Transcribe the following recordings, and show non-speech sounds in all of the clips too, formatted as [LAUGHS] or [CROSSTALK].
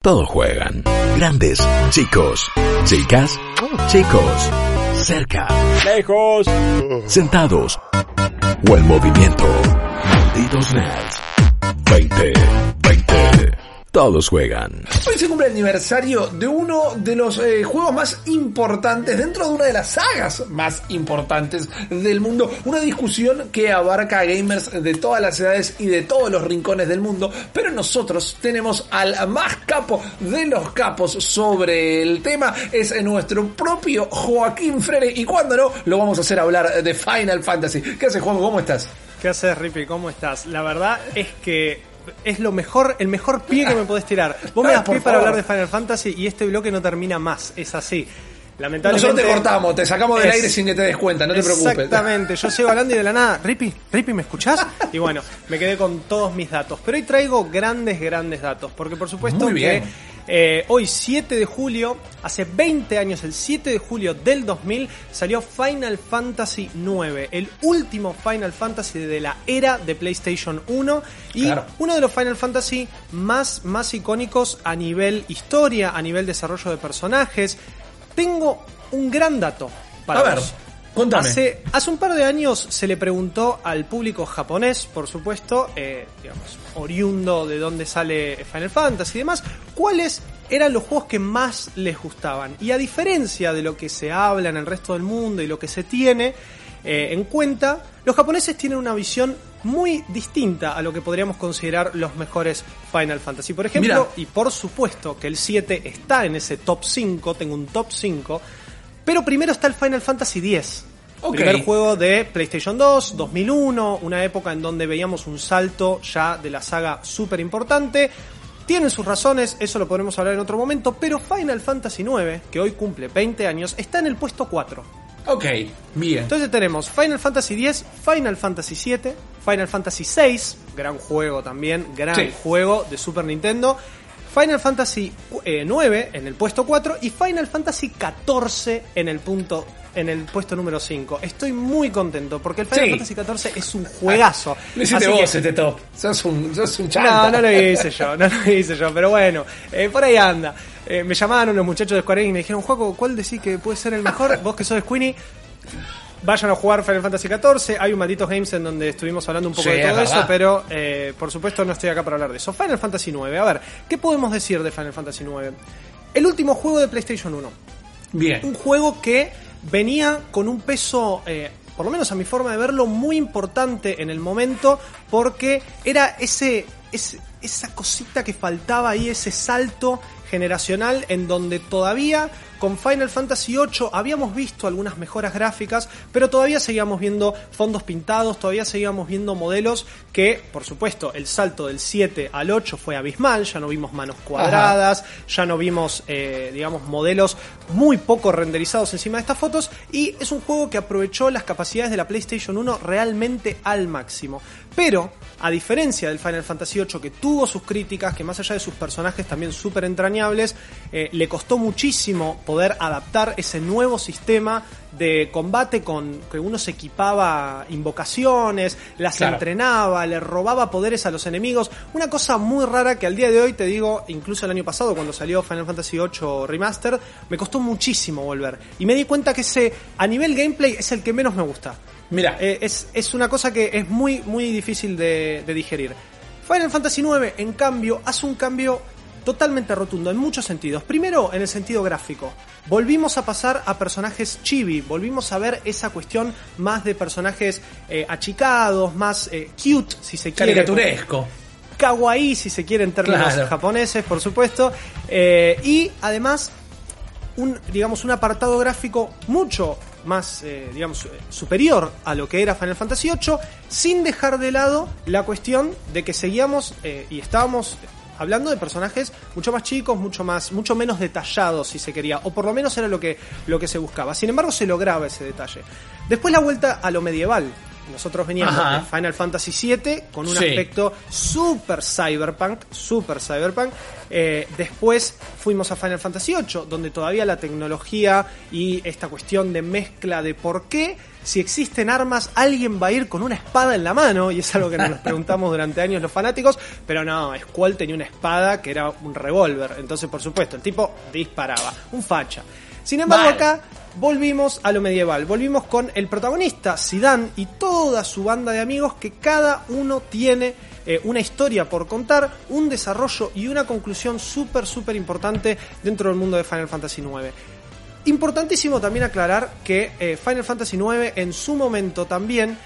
Todos juegan. Grandes, chicos, chicas, chicos, cerca, Lejos. sentados o en movimiento. Malditos nerds. 20, 20. Todos juegan. Hoy se cumple el aniversario de uno de los eh, juegos más importantes dentro de una de las sagas más importantes del mundo. Una discusión que abarca a gamers de todas las edades y de todos los rincones del mundo. Pero nosotros tenemos al más capo de los capos sobre el tema. Es nuestro propio Joaquín Frere. Y cuando no, lo vamos a hacer hablar de Final Fantasy. ¿Qué haces, Juan? ¿Cómo estás? ¿Qué haces, Rippy? ¿Cómo estás? La verdad es que es lo mejor, el mejor pie que me podés tirar. [LAUGHS] Vos me Ay, das pie para hablar de Final Fantasy y este bloque no termina más. Es así. Lamentablemente. Nosotros te cortamos, te sacamos del Es- aire sin que te des cuenta, no te preocupes. Exactamente, yo sigo hablando y de la nada, Rippy, Rippy, ¿me escuchás? [LAUGHS] Y bueno, me quedé con todos mis datos. Pero hoy traigo grandes, grandes datos. Porque por supuesto Muy bien. que eh, hoy 7 de julio, hace 20 años, el 7 de julio del 2000, salió Final Fantasy IX, el último Final Fantasy de la era de PlayStation 1 y Claro. uno de los Final Fantasy más, más icónicos a nivel historia, a nivel desarrollo de personajes. Tengo un gran dato para A ver, vos. Contame. Hace, hace un par de años se le preguntó al público japonés, por supuesto, eh, digamos, oriundo de dónde sale Final Fantasy y demás, cuáles eran los juegos que más les gustaban. Y a diferencia de lo que se habla en el resto del mundo y lo que se tiene eh, en cuenta, los japoneses tienen una visión muy distinta a lo que podríamos considerar los mejores Final Fantasy. Por ejemplo, y por supuesto que el 7 está en ese top 5, tengo un top 5, pero primero está el Final Fantasy X. Ok. Primer juego de PlayStation 2, 2001, una época en donde veíamos un salto ya de la saga súper importante. Tienen sus razones, eso lo podremos hablar en otro momento, pero Final Fantasy IX, que hoy cumple 20 años, está en el puesto 4. Ok, bien. Entonces tenemos Final Fantasy X, Final Fantasy VII, Final Fantasy VI, gran juego también, gran Sí. juego de Super Nintendo, Final Fantasy eh, 9 en el puesto 4 y Final Fantasy 14 en el punto en el puesto número 5. Estoy muy contento porque el Final Sí. Fantasy 14 es un juegazo. Lo hiciste Así vos que- este top. Sos un, sos un chanta. no, no lo hice yo, no lo hice yo, pero bueno, eh, por ahí anda. Eh, me llamaron los muchachos de Square Enix y me dijeron, Juaco, ¿cuál decís que puede ser el mejor? Vos que sos Squeenie, vayan a jugar Final Fantasy XIV. Hay un Malditos Games en donde estuvimos hablando un poco Sí, de todo es eso, pero eh, por supuesto no estoy acá para hablar de eso. Final Fantasy IX, a ver, ¿qué podemos decir de Final Fantasy IX? El último juego de PlayStation 1 Bien. un juego que venía con un peso, eh, por lo menos a mi forma de verlo, muy importante en el momento, porque era ese, ese- esa cosita que faltaba ahí, ese salto generacional en donde todavía con Final Fantasy VIII habíamos visto algunas mejoras gráficas, pero todavía seguíamos viendo fondos pintados, todavía seguíamos viendo modelos que, por supuesto, el salto del 7 al 8 fue abismal, ya no vimos manos cuadradas, ya no vimos, eh, digamos, modelos muy poco renderizados encima de estas fotos, y es un juego que aprovechó las capacidades de la PlayStation 1 realmente al máximo. Pero, a diferencia del Final Fantasy VIII, que tuvo sus críticas, que más allá de sus personajes también súper entrañables, eh, le costó muchísimo poder adaptar ese nuevo sistema de combate con que uno se equipaba invocaciones, las Claro. entrenaba, le robaba poderes a los enemigos. Una cosa muy rara que al día de hoy te digo, incluso el año pasado cuando salió Final Fantasy VIII Remastered, me costó muchísimo volver. Y me di cuenta que ese, a nivel gameplay, es el que menos me gusta. Mira, Eh, es, es una cosa que es muy, muy difícil de, de digerir. Final Fantasy IX, en cambio, hace un cambio totalmente rotundo en muchos sentidos. Primero, en el sentido gráfico. Volvimos a pasar a personajes chibi, volvimos a ver esa cuestión más de personajes eh, achicados, más eh, cute, si se quiere. caricaturesco. Kawaii, si se quiere en términos Claro. japoneses, por supuesto. Eh, y además, un, digamos, un apartado gráfico mucho más, eh, digamos, superior a lo que era Final Fantasy VIII, sin dejar de lado la cuestión de que seguíamos eh, y estábamos hablando de personajes mucho más chicos, mucho más, mucho menos detallados, si se quería, o por lo menos era lo que, lo que se buscaba. Sin embargo, se lograba ese detalle. Después la vuelta a lo medieval. Nosotros veníamos Ajá. de Final Fantasy VII con un Sí. aspecto super cyberpunk, super cyberpunk. Eh, después fuimos a Final Fantasy VIII, donde todavía la tecnología y esta cuestión de mezcla de por qué, si existen armas, alguien va a ir con una espada en la mano, y es algo que nos [LAUGHS] preguntamos durante años los fanáticos, pero no, Squall tenía una espada que era un revólver, entonces por supuesto, el tipo disparaba, un facha. Sin embargo, acá volvimos a lo medieval. Volvimos con el protagonista, Zidane, y toda su banda de amigos que cada uno tiene eh, una historia por contar, un desarrollo y una conclusión súper, súper importante dentro del mundo de Final Fantasy IX. Importantísimo también aclarar que eh, Final Fantasy IX en su momento también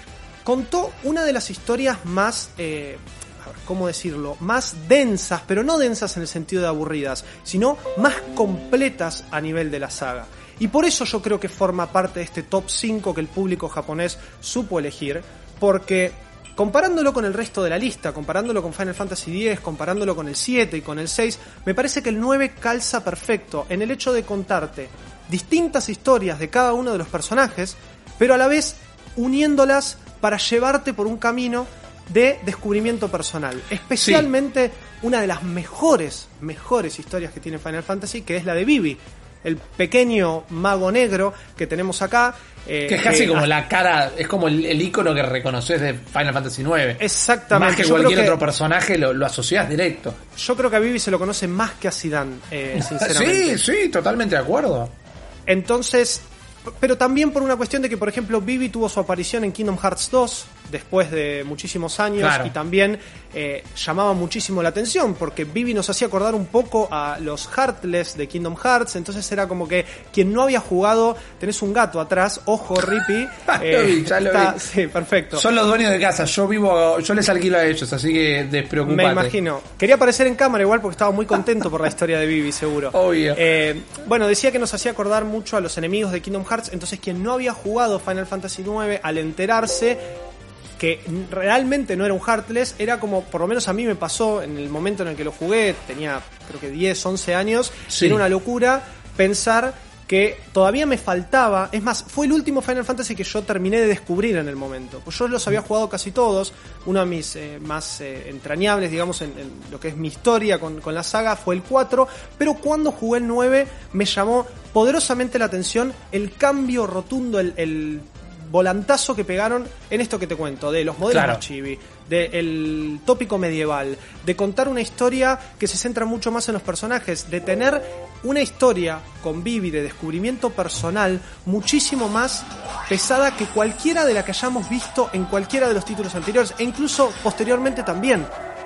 contó una de las historias más, eh, a ver, ¿cómo decirlo? Más densas, pero no densas en el sentido de aburridas, sino más completas a nivel de la saga. Y por eso yo creo que forma parte de este top 5 que el público japonés supo elegir, porque comparándolo con el resto de la lista, comparándolo con Final Fantasy X, comparándolo con el 7 y con el 6, me parece que el 9 calza perfecto en el hecho de contarte distintas historias de cada uno de los personajes, pero a la vez uniéndolas para llevarte por un camino de descubrimiento personal. Especialmente una de las mejores, mejores historias que tiene Final Fantasy, que es la de Vivi, el pequeño mago negro que tenemos acá. eh, Que es casi como la cara, es como el, el icono que reconoces de Final Fantasy IX. Exactamente. Más que Yo cualquier que- otro personaje lo, lo asociás directo. Yo creo que a Vivi se lo conoce más que a Zidane, eh, [LAUGHS] sinceramente. Sí, sí, totalmente de acuerdo. Entonces, pero también por una cuestión de que, por ejemplo, Vivi tuvo su aparición en Kingdom Hearts 2 después de muchísimos años Claro. y también eh, llamaba muchísimo la atención porque Vivi nos hacía acordar un poco a los Heartless de Kingdom Hearts, entonces era como que quien no había jugado, tenés un gato atrás, ojo Rippy, [LAUGHS] Lo vi, ya lo está- vi. sí, perfecto. Son los dueños de casa, yo vivo, yo les alquilo a ellos, así que despreocupate. Me imagino. Quería aparecer en cámara igual porque estaba muy contento por la historia de Vivi, seguro. [LAUGHS] Obvio. Eh, bueno, decía que nos hacía acordar mucho a los enemigos de Kingdom Hearts, entonces quien no había jugado Final Fantasy IX, al enterarse que realmente no era un Heartless, era como, por lo menos a mí me pasó en el momento en el que lo jugué, tenía creo que 10, 11 años, Sí. era una locura pensar que todavía me faltaba, es más, fue el último Final Fantasy que yo terminé de descubrir en el momento, pues yo los había jugado casi todos, uno de mis eh, más eh, entrañables, digamos, en, en lo que es mi historia con, con la saga fue el 4, pero cuando jugué el 9 me llamó poderosamente la atención el cambio rotundo, el, el volantazo que pegaron en esto que te cuento, de los modelos Claro. más chibi, del tópico medieval, de contar una historia que se centra mucho más en los personajes, de tener una historia con Vivi de descubrimiento personal muchísimo más pesada que cualquiera de la que hayamos visto en cualquiera de los títulos anteriores e incluso posteriormente también.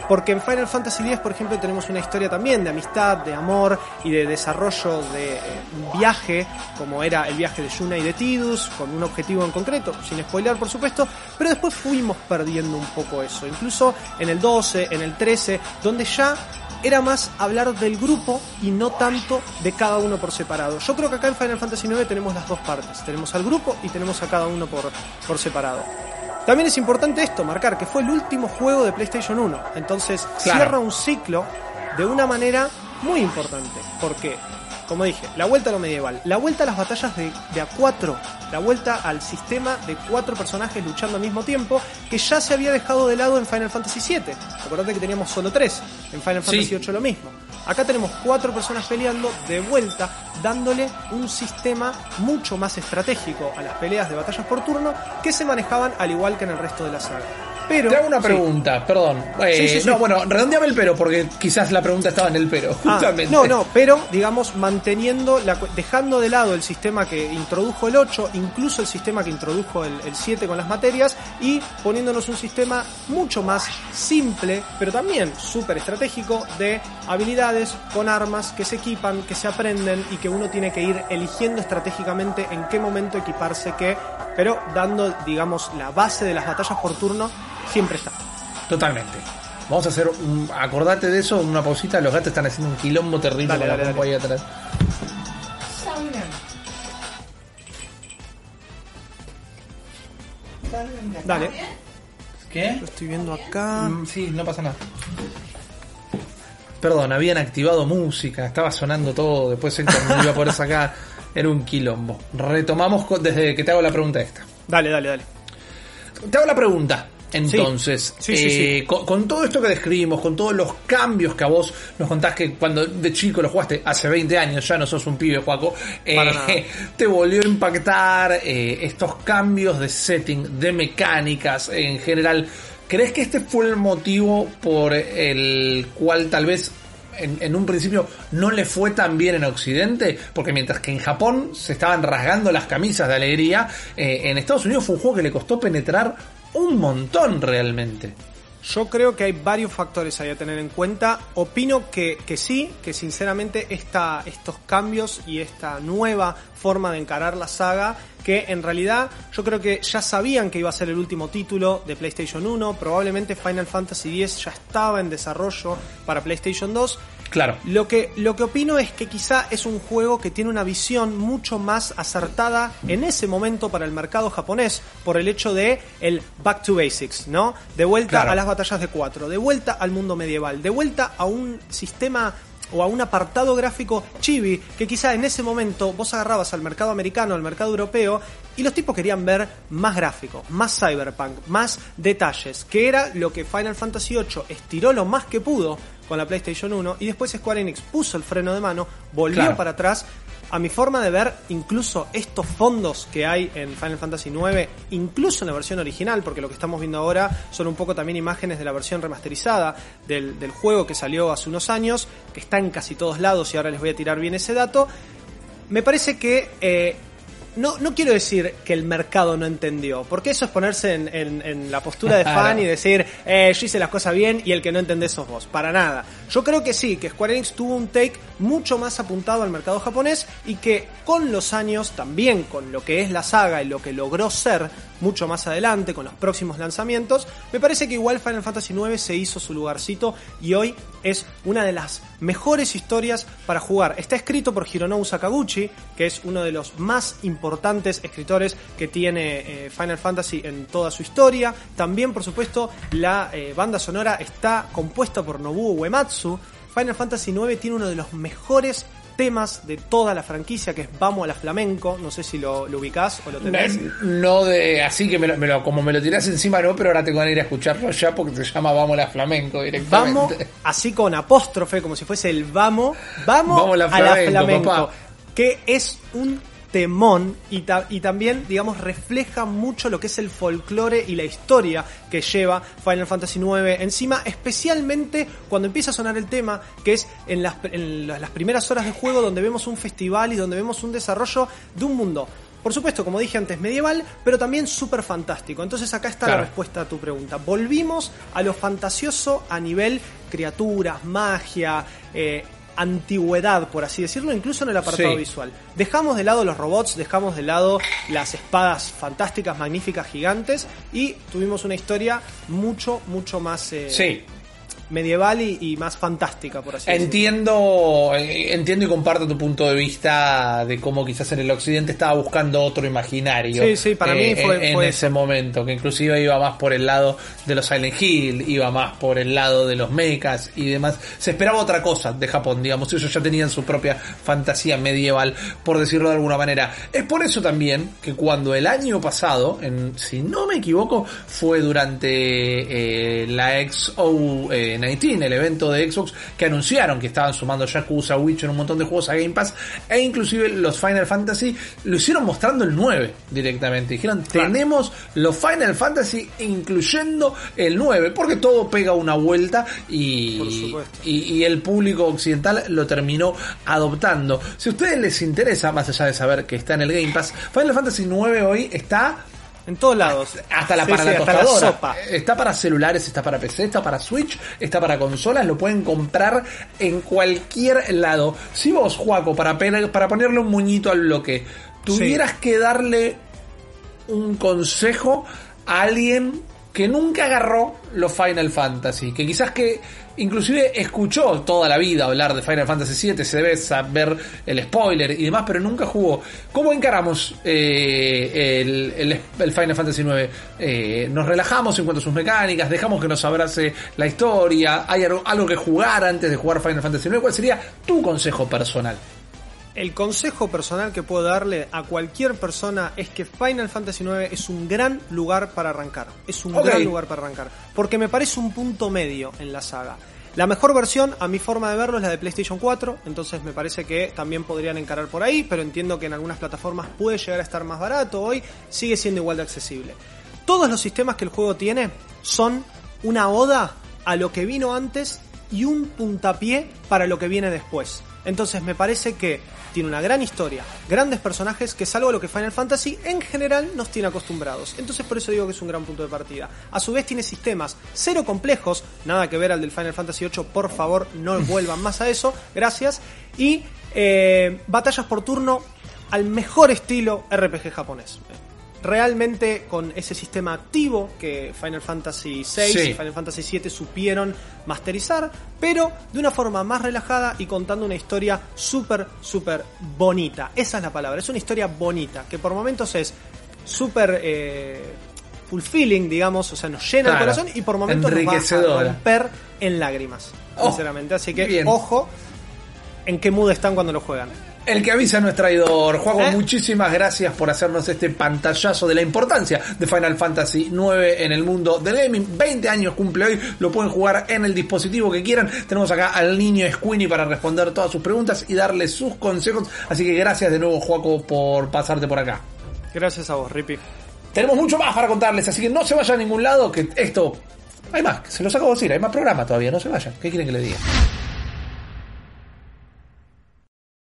Porque en Final Fantasy X, por ejemplo, tenemos una historia también de amistad, de amor y de desarrollo de eh, un viaje, como era el viaje de Yuna y de Tidus, con un objetivo en concreto, sin spoilear por supuesto, pero después fuimos perdiendo un poco eso, incluso en el 12, en el 13, donde ya era más hablar del grupo y no tanto de cada uno por separado. Yo creo que acá en Final Fantasy IX tenemos las dos partes, tenemos al grupo y tenemos a cada uno por, por separado. También es importante esto, marcar que fue el último juego de PlayStation 1. Entonces Claro. cierra un ciclo de una manera muy importante. Porque, como dije, la vuelta a lo medieval, la vuelta a las batallas de, de A4, la vuelta al sistema de cuatro personajes luchando al mismo tiempo, que ya se había dejado de lado en Final Fantasy VII. Acordate que teníamos solo tres, en Final Sí. Fantasy VIII lo mismo. Acá tenemos cuatro personas peleando de vuelta, dándole un sistema mucho más estratégico a las peleas de batallas por turno que se manejaban al igual que en el resto de la saga. Pero, Te hago una sí. pregunta, perdón. Eh, Sí, sí, sí. No, bueno, redondeame el pero, porque quizás la pregunta estaba en el pero, Ah, justamente. no, no, pero digamos manteniendo, la, dejando de lado el sistema que introdujo el 8, incluso el sistema que introdujo el, el 7 con las materias y poniéndonos un sistema mucho más simple, pero también súper estratégico de habilidades con armas que se equipan, que se aprenden y que uno tiene que ir eligiendo estratégicamente en qué momento equiparse qué, pero dando, digamos, la base de las batallas por turno siempre está. Totalmente. Vamos a hacer un. Acordate de eso, una pausita. Los gatos están haciendo un quilombo terrible Dale, con la dale, ahí atrás. Dale, ¿Qué? lo estoy viendo acá. Mm, sí, no pasa nada. Perdón, habían activado música, estaba sonando todo, después Héctor no iba a poder sacar. Era un quilombo. Retomamos desde que te hago la pregunta esta. Dale, dale, dale. Te hago la pregunta. Entonces, Sí, sí, eh, sí. Con, con todo esto que describimos, con todos los cambios que a vos nos contás que cuando de chico lo jugaste hace 20 años, ya no sos un pibe, Juaco, eh, [LAUGHS] te volvió a impactar eh, estos cambios de setting, de mecánicas en general. ¿Crees que este fue el motivo por el cual tal vez en, en un principio no le fue tan bien en Occidente? Porque mientras que en Japón se estaban rasgando las camisas de alegría, eh, en Estados Unidos fue un juego que le costó penetrar un montón realmente. Yo creo que hay varios factores ahí a tener en cuenta. Opino que, que sí, que sinceramente esta, estos cambios y esta nueva forma de encarar la saga, que en realidad yo creo que ya sabían que iba a ser el último título de PlayStation 1, probablemente Final Fantasy X ya estaba en desarrollo para PlayStation 2, Claro. lo que, lo que opino es que quizá es un juego que tiene una visión mucho más acertada en ese momento para el mercado japonés por el hecho de el back to basics, ¿no? De vuelta Claro. a las batallas de cuatro, de vuelta al mundo medieval, de vuelta a un sistema o a un apartado gráfico chibi que quizá en ese momento vos agarrabas al mercado americano, al mercado europeo y los tipos querían ver más gráfico, más cyberpunk, más detalles, que era lo que Final Fantasy VIII estiró lo más que pudo con la PlayStation 1 y después Square Enix puso el freno de mano, volvió Claro. para atrás. A mi forma de ver, incluso estos fondos que hay en Final Fantasy IX, incluso en la versión original, porque lo que estamos viendo ahora son un poco también imágenes de la versión remasterizada del, juego que salió hace unos años, que está en casi todos lados y ahora les voy a tirar bien ese dato. Me parece que eh, no, no quiero decir que el mercado no entendió, porque eso es ponerse en, en- en la postura de fan y decir, eh, yo hice las cosas bien y el que no entendés sos vos. Para nada. Yo creo que sí, que Square Enix tuvo un take mucho más apuntado al mercado japonés y que con los años, también con lo que es la saga y lo que logró ser mucho más adelante, con los próximos lanzamientos, me parece que igual Final Fantasy IX se hizo su lugarcito y hoy es una de las mejores historias para jugar. Está escrito por Hironobu Sakaguchi, que es uno de los más importantes escritores que tiene eh, Final Fantasy en toda su historia. También, por supuesto, la eh, banda sonora está compuesta por Nobuo Uematsu. Final Fantasy IX tiene uno de los mejores temas de toda la franquicia, que es Vamos a la Flamenco. No sé si lo, lo ubicás o lo tenés. No de así que me lo, me lo- como me lo tirás encima no, pero ahora tengo que ir a escucharlo ya porque se llama Vamos la Flamenco directamente. Vamos, así con apóstrofe, como si fuese el vamos, vamos, Vamos la a la flamenco, que es un temón y, ta- y también, digamos, refleja mucho lo que es el folclore y la historia que lleva Final Fantasy IX encima, especialmente cuando empieza a sonar el tema, que es en las, en las las primeras horas de juego donde vemos un festival y donde vemos un desarrollo de un mundo. Por supuesto, como dije antes, medieval, pero también súper fantástico. Entonces acá está Claro. la respuesta a tu pregunta. Volvimos a lo fantasioso a nivel criaturas, magia, eh, antigüedad, por así decirlo, incluso en el apartado Sí. visual. Dejamos de lado los robots, dejamos de lado las espadas fantásticas, magníficas, gigantes y tuvimos una historia mucho, mucho más eh, Sí, medieval y, y más fantástica, por así decirlo. Entiendo, eh, entiendo y comparto tu punto de vista de cómo quizás en el occidente estaba buscando otro imaginario. Sí, sí, para mí fue- en, ese momento, que inclusive iba más por el lado de los Silent Hill, iba más por el lado de los mechas y demás. Se esperaba otra cosa de Japón, digamos, ellos ya tenían su propia fantasía medieval, por decirlo de alguna manera. Es por eso también que cuando el año pasado, en, si no me equivoco, fue durante eh, la XO eh, 19, el evento de Xbox, que anunciaron que estaban sumando Yakuza, Witcher, un montón de juegos a Game Pass, e inclusive los Final Fantasy lo hicieron mostrando el 9 directamente. Dijeron, Claro. tenemos los Final Fantasy incluyendo el 9, porque todo pega una vuelta y, y, y el público occidental lo terminó adoptando. Si a ustedes les interesa, más allá de saber que está en el Game Pass, Final Fantasy 9 hoy está En todos lados. hasta la Sí, para sí, la hasta tostadora. sopa. Está para celulares, está para PC, está para Switch, está para consolas, lo pueden comprar en cualquier lado. Si vos, Juaco, para, para ponerle un muñito al bloque, tuvieras que darle un consejo a alguien que nunca agarró los Final Fantasy, que quizás que inclusive escuchó toda la vida hablar de Final Fantasy VII, se debe saber el spoiler y demás, pero nunca jugó. ¿Cómo encaramos eh, el, el- Final Fantasy IX? Eh, ¿Nos relajamos en cuanto a sus mecánicas? ¿Dejamos que nos abrace la historia? ¿Hay algo, algo que jugar antes de jugar Final Fantasy IX? ¿Cuál sería tu consejo personal? El consejo personal que puedo darle a cualquier persona es que Final Fantasy IX es un gran lugar para arrancar. Es un gran lugar para arrancar. Porque me parece un punto medio en la saga. La mejor versión, a mi forma de verlo, es la de PlayStation 4. Entonces me parece que también podrían encarar por ahí. Pero entiendo que en algunas plataformas puede llegar a estar más barato. Hoy sigue siendo igual de accesible. Todos los sistemas que el juego tiene son una oda a lo que vino antes y un puntapié para lo que viene después. Entonces me parece que tiene una gran historia, grandes personajes, que es algo a lo que Final Fantasy en general nos tiene acostumbrados. Entonces por eso digo que es un gran punto de partida. A su vez tiene sistemas cero complejos, nada que ver al del Final Fantasy VIII, por favor no [LAUGHS] vuelvan más a eso, gracias. Y eh, batallas por turno al mejor estilo RPG japonés realmente con ese sistema activo que Final Fantasy VI Sí. y Final Fantasy VII supieron masterizar, pero de una forma más relajada y contando una historia súper, súper bonita. Esa es la palabra, es una historia bonita, que por momentos es súper eh, fulfilling, digamos, o sea, nos llena Claro. el corazón y por momentos nos va a romper en lágrimas, Oh, sinceramente. Así que bien. ojo en qué mood están cuando lo juegan. El que avisa no es traidor. Juego, ¿Eh? muchísimas gracias por hacernos este pantallazo de la importancia de Final Fantasy IX en el mundo del gaming. 20 años cumple hoy, lo pueden jugar en el dispositivo que quieran. Tenemos acá al niño Squeenie para responder todas sus preguntas y darle sus consejos. Así que gracias de nuevo, Juaco, por pasarte por acá. Gracias a vos, Rippy. Tenemos mucho más para contarles, así que no se vayan a ningún lado, que esto... Hay más, se los acabo de decir, hay más programa todavía, no se vayan. ¿Qué quieren que les diga?